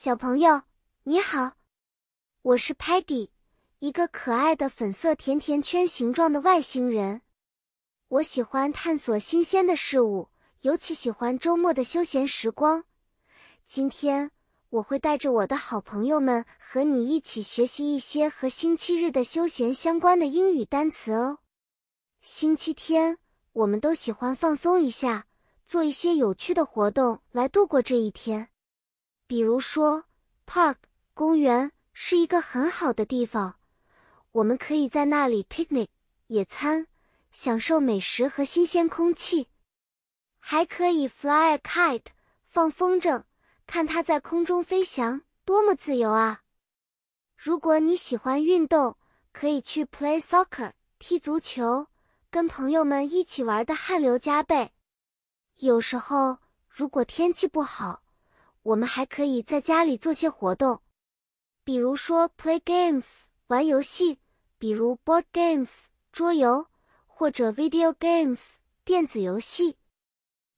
小朋友，你好，我是 Patty，一个可爱的粉色甜甜圈形状的外星人。我喜欢探索新鲜的事物，尤其喜欢周末的休闲时光。今天我会带着我的好朋友们和你一起学习一些和星期日的休闲相关的英语单词哦。星期天，我们都喜欢放松一下，做一些有趣的活动来度过这一天。比如说，park 公园是一个很好的地方，我们可以在那里 picnic 野餐，享受美食和新鲜空气，还可以 fly a kite 放风筝，看它在空中飞翔，多么自由啊！如果你喜欢运动，可以去 play soccer 踢足球，跟朋友们一起玩的汗流浃背。有时候，如果天气不好，我们还可以在家里做些活动，比如说 play games 玩游戏，比如 board games 桌游，或者 video games 电子游戏。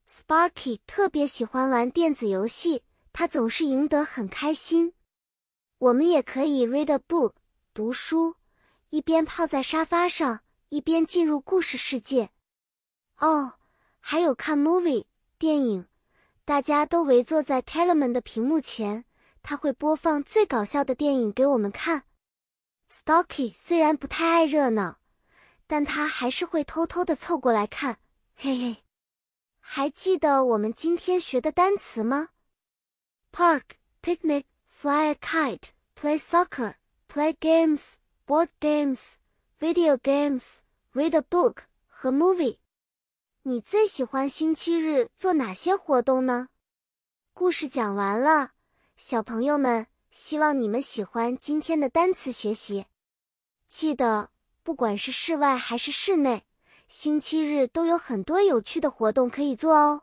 Sparky 特别喜欢玩电子游戏，他总是赢得很开心。我们也可以 read a book 读书，一边泡在沙发上，一边进入故事世界。哦，还有看 movie 电影。大家都围坐在 Telemann 的屏幕前，他会播放最搞笑的电影给我们看。Stocky 虽然不太爱热闹，但他还是会偷偷的凑过来看。嘿嘿，还记得我们今天学的单词吗？Park, picnic, fly a kite, play soccer, play games, board games, video games, read a book 和 movie。你最喜欢星期日做哪些活动呢？故事讲完了，小朋友们，希望你们喜欢今天的单词学习。记得，不管是室外还是室内，星期日都有很多有趣的活动可以做哦。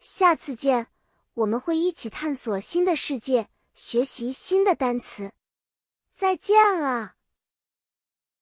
下次见，我们会一起探索新的世界，学习新的单词。再见了。